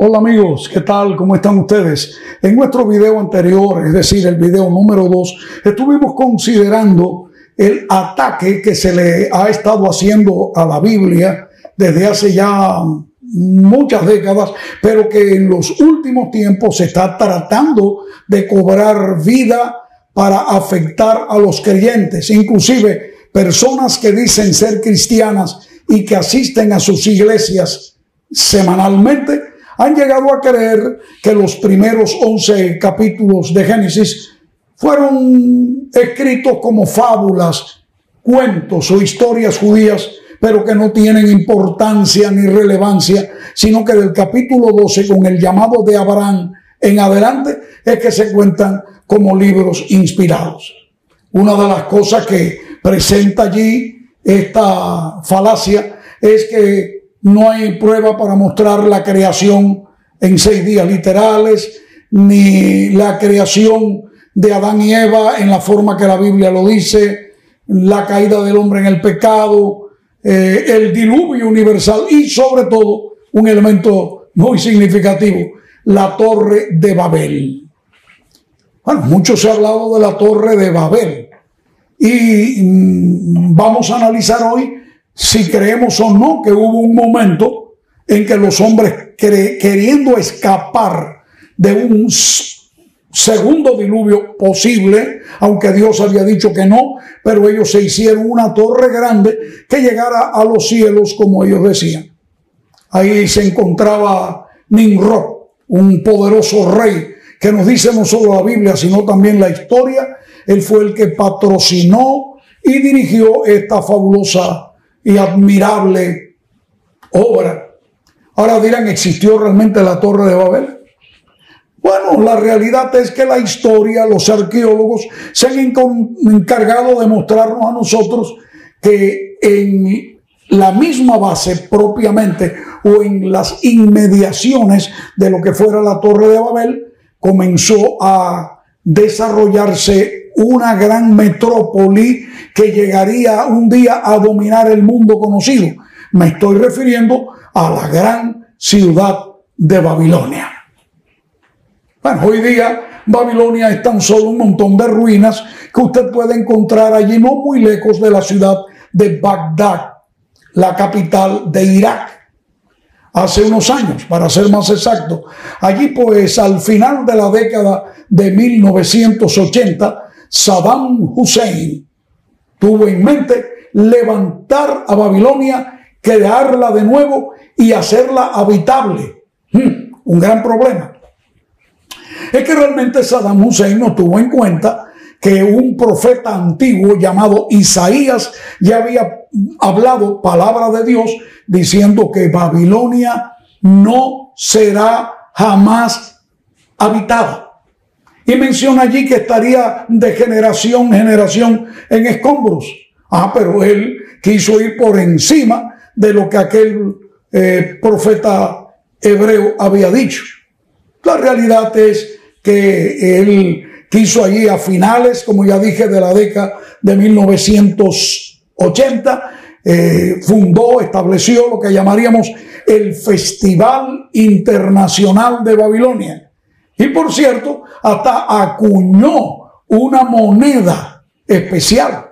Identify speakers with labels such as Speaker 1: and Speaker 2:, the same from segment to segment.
Speaker 1: Hola amigos, ¿qué tal? ¿Cómo están ustedes? En nuestro video anterior, es decir, el video número 2, estuvimos considerando el ataque que se le ha estado haciendo a la Biblia desde hace ya muchas décadas, pero que en los últimos tiempos se está tratando de cobrar vida para afectar a los creyentes, inclusive personas que dicen ser cristianas y que asisten a sus iglesias semanalmente han llegado a creer que los primeros 11 capítulos de Génesis fueron escritos como fábulas, cuentos o historias judías, pero que no tienen importancia ni relevancia, sino que del capítulo 12 con el llamado de Abraham en adelante es que se cuentan como libros inspirados. Una de las cosas que presenta allí esta falacia es que no hay prueba para mostrar la creación en seis días literales, ni la creación de Adán y Eva en la forma que la Biblia lo dice, la caída del hombre en el pecado, eh, el diluvio universal y sobre todo un elemento muy significativo, la torre de Babel. Bueno, mucho se ha hablado de la torre de Babel y mm, vamos a analizar hoy si creemos o no que hubo un momento en que los hombres queriendo escapar de un segundo diluvio posible, aunque Dios había dicho que no, pero ellos se hicieron una torre grande que llegara a los cielos como ellos decían. Ahí se encontraba Nimrod, un poderoso rey que nos dice no solo la Biblia, sino también la historia. Él fue el que patrocinó y dirigió esta fabulosa y admirable obra. Ahora dirán, ¿existió realmente la Torre de Babel? Bueno, la realidad es que la historia, los arqueólogos se han encargado de mostrarnos a nosotros que en la misma base propiamente o en las inmediaciones de lo que fuera la Torre de Babel, comenzó a desarrollarse una gran metrópoli que llegaría un día a dominar el mundo conocido. Me estoy refiriendo a la gran ciudad de Babilonia. Bueno, hoy día Babilonia es tan solo un montón de ruinas que usted puede encontrar allí no muy lejos de la ciudad de Bagdad, la capital de Irak. Hace unos años, para ser más exacto. Allí pues al final de la década de 1980 Saddam Hussein tuvo en mente levantar a Babilonia, crearla de nuevo y hacerla habitable. Hmm, un gran problema. Es que realmente Saddam Hussein no tuvo en cuenta que un profeta antiguo llamado Isaías ya había hablado palabra de Dios diciendo que Babilonia no será jamás habitada. Y menciona allí que estaría de generación en generación en escombros. Ah, pero él quiso ir por encima de lo que aquel eh, profeta hebreo había dicho. La realidad es que él quiso allí a finales, como ya dije, de la década de 1980, eh, fundó, estableció lo que llamaríamos el Festival Internacional de Babilonia y por cierto, hasta acuñó una moneda especial.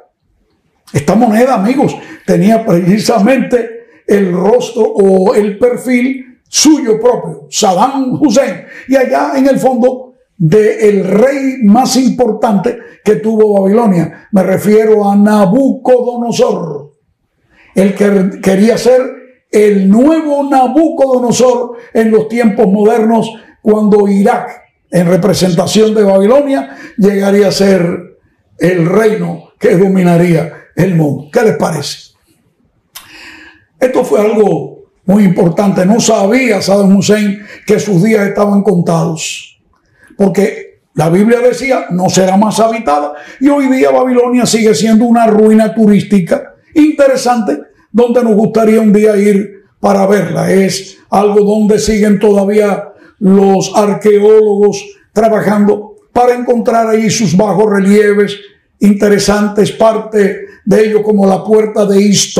Speaker 1: Esta moneda, amigos, tenía precisamente el rostro o el perfil suyo propio, Saddam Hussein. Y allá en el fondo del rey más importante que tuvo Babilonia. Me refiero a Nabucodonosor. El que quería ser el nuevo Nabucodonosor en los tiempos modernos cuando Irak, en representación de Babilonia, llegaría a ser el reino que dominaría el mundo. ¿Qué les parece? Esto fue algo muy importante. No sabía Saddam Hussein que sus días estaban contados. Porque la Biblia decía, no será más habitada. Y hoy día Babilonia sigue siendo una ruina turística interesante, donde nos gustaría un día ir para verla. Es algo donde siguen todavía los arqueólogos trabajando para encontrar ahí sus bajos relieves interesantes, parte de ello como la puerta de East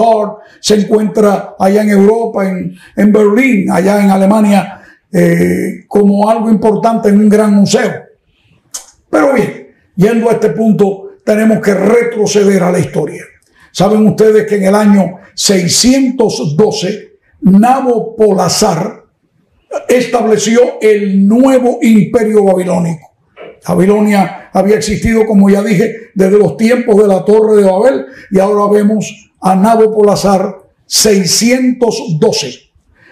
Speaker 1: se encuentra allá en Europa, en, en Berlín, allá en Alemania, eh, como algo importante en un gran museo. Pero bien, yendo a este punto, tenemos que retroceder a la historia. Saben ustedes que en el año 612, Nabopolazar estableció el nuevo imperio babilónico. Babilonia había existido, como ya dije, desde los tiempos de la Torre de Babel y ahora vemos a Nabopolazar 612.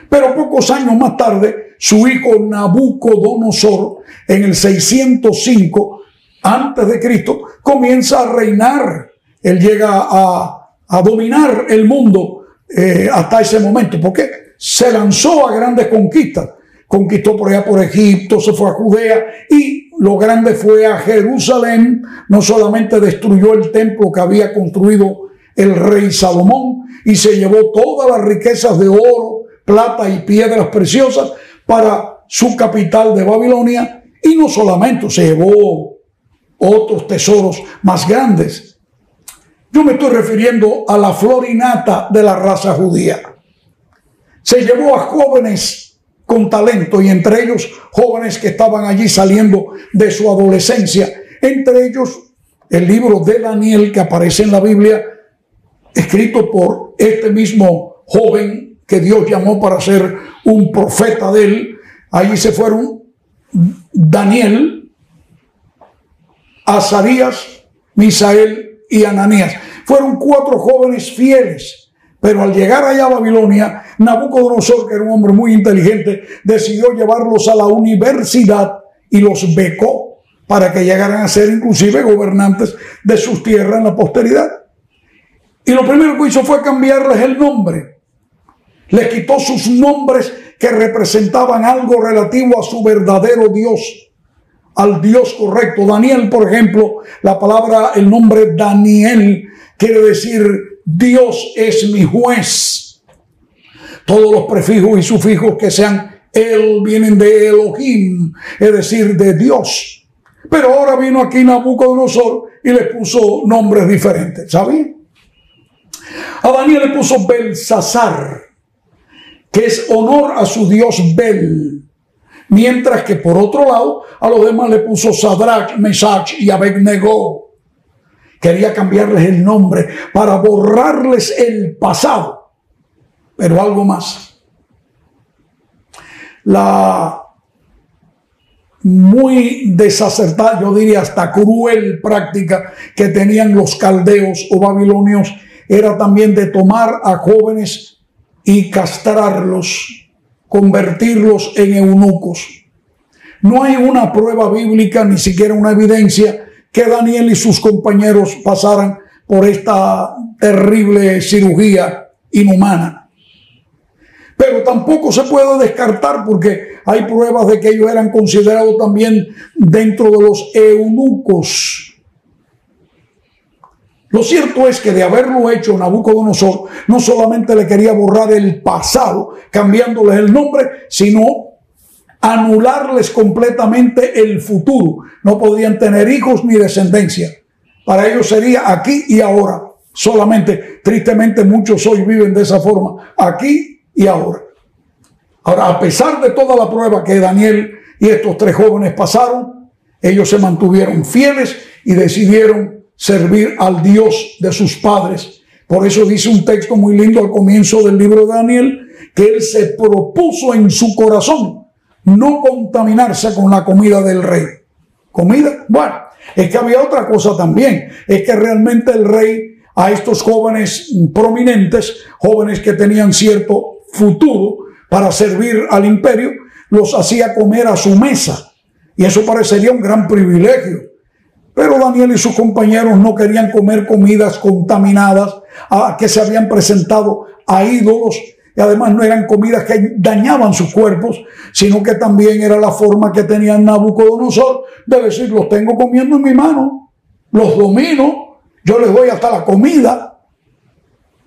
Speaker 1: Pero pocos años más tarde, su hijo Nabucodonosor, en el 605 antes de Cristo, comienza a reinar. Él llega a, dominar el mundo eh, hasta ese momento. porque Se lanzó a grandes conquistas. Conquistó por allá por Egipto, se fue a Judea y lo grande fue a Jerusalén. No solamente destruyó el templo que había construido el rey Salomón y se llevó todas las riquezas de oro, plata y piedras preciosas para su capital de Babilonia y no solamente se llevó otros tesoros más grandes. Yo me estoy refiriendo a la florinata de la raza judía. Se llevó a jóvenes con talento y entre ellos jóvenes que estaban allí saliendo de su adolescencia. Entre ellos el libro de Daniel que aparece en la Biblia, escrito por este mismo joven que Dios llamó para ser un profeta de él. Allí se fueron Daniel, Azarías, Misael y Ananías. Fueron cuatro jóvenes fieles, pero al llegar allá a Babilonia, Nabucodonosor, que era un hombre muy inteligente, decidió llevarlos a la universidad y los becó para que llegaran a ser inclusive gobernantes de sus tierras en la posteridad. Y lo primero que hizo fue cambiarles el nombre. Les quitó sus nombres que representaban algo relativo a su verdadero Dios, al Dios correcto. Daniel, por ejemplo, la palabra, el nombre Daniel quiere decir Dios es mi juez. Todos los prefijos y sufijos que sean él vienen de Elohim, es decir, de Dios. Pero ahora vino aquí Nabucodonosor y le puso nombres diferentes, ¿sabían? A Daniel le puso Belsasar, que es honor a su dios Bel. Mientras que por otro lado, a los demás le puso Sadrach, Mesach y Abednego. Quería cambiarles el nombre para borrarles el pasado. Pero algo más. La muy desacertada, yo diría hasta cruel práctica que tenían los caldeos o babilonios era también de tomar a jóvenes y castrarlos, convertirlos en eunucos. No hay una prueba bíblica, ni siquiera una evidencia que Daniel y sus compañeros pasaran por esta terrible cirugía inhumana. Pero tampoco se puede descartar porque hay pruebas de que ellos eran considerados también dentro de los eunucos lo cierto es que de haberlo hecho Nabucodonosor, no solamente le quería borrar el pasado, cambiándoles el nombre, sino anularles completamente el futuro. No podían tener hijos ni descendencia. Para ellos sería aquí y ahora. Solamente, tristemente, muchos hoy viven de esa forma, aquí y ahora. Ahora, a pesar de toda la prueba que Daniel y estos tres jóvenes pasaron, ellos se mantuvieron fieles y decidieron servir al Dios de sus padres. Por eso dice un texto muy lindo al comienzo del libro de Daniel, que él se propuso en su corazón no contaminarse con la comida del rey. ¿Comida? Bueno, es que había otra cosa también, es que realmente el rey a estos jóvenes prominentes, jóvenes que tenían cierto futuro para servir al imperio, los hacía comer a su mesa. Y eso parecería un gran privilegio. Pero Daniel y sus compañeros no querían comer comidas contaminadas a que se habían presentado a ídolos y además no eran comidas que dañaban sus cuerpos, sino que también era la forma que tenía Nabucodonosor de decir, los tengo comiendo en mi mano, los domino, yo les doy hasta la comida.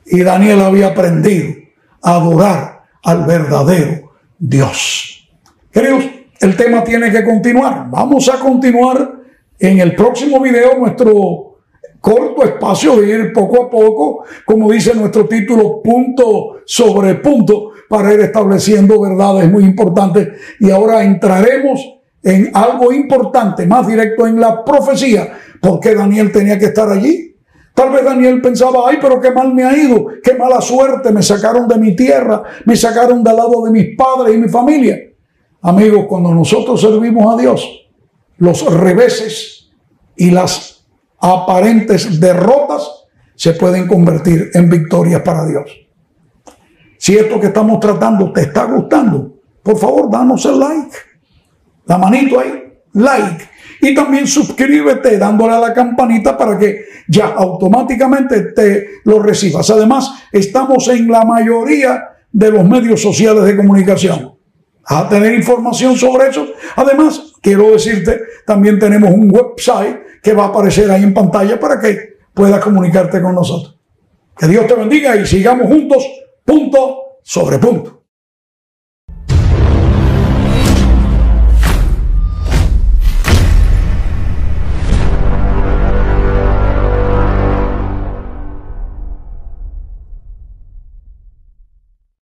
Speaker 1: Y Daniel había aprendido a adorar al verdadero Dios. Queridos, el tema tiene que continuar. Vamos a continuar en el próximo video, nuestro corto espacio de ir poco a poco, como dice nuestro título, punto sobre punto, para ir estableciendo verdades muy importantes. Y ahora entraremos en algo importante, más directo en la profecía. ¿Por qué Daniel tenía que estar allí? Tal vez Daniel pensaba, ay, pero qué mal me ha ido, qué mala suerte, me sacaron de mi tierra, me sacaron del lado de mis padres y mi familia. Amigos, cuando nosotros servimos a Dios, los reveses y las aparentes derrotas se pueden convertir en victorias para Dios. Si esto que estamos tratando te está gustando, por favor, danos el like. La manito ahí, like. Y también suscríbete dándole a la campanita para que ya automáticamente te lo recibas. Además, estamos en la mayoría de los medios sociales de comunicación. A tener información sobre eso. Además, quiero decirte, también tenemos un website que va a aparecer ahí en pantalla para que puedas comunicarte con nosotros. Que Dios te bendiga y sigamos juntos punto sobre punto.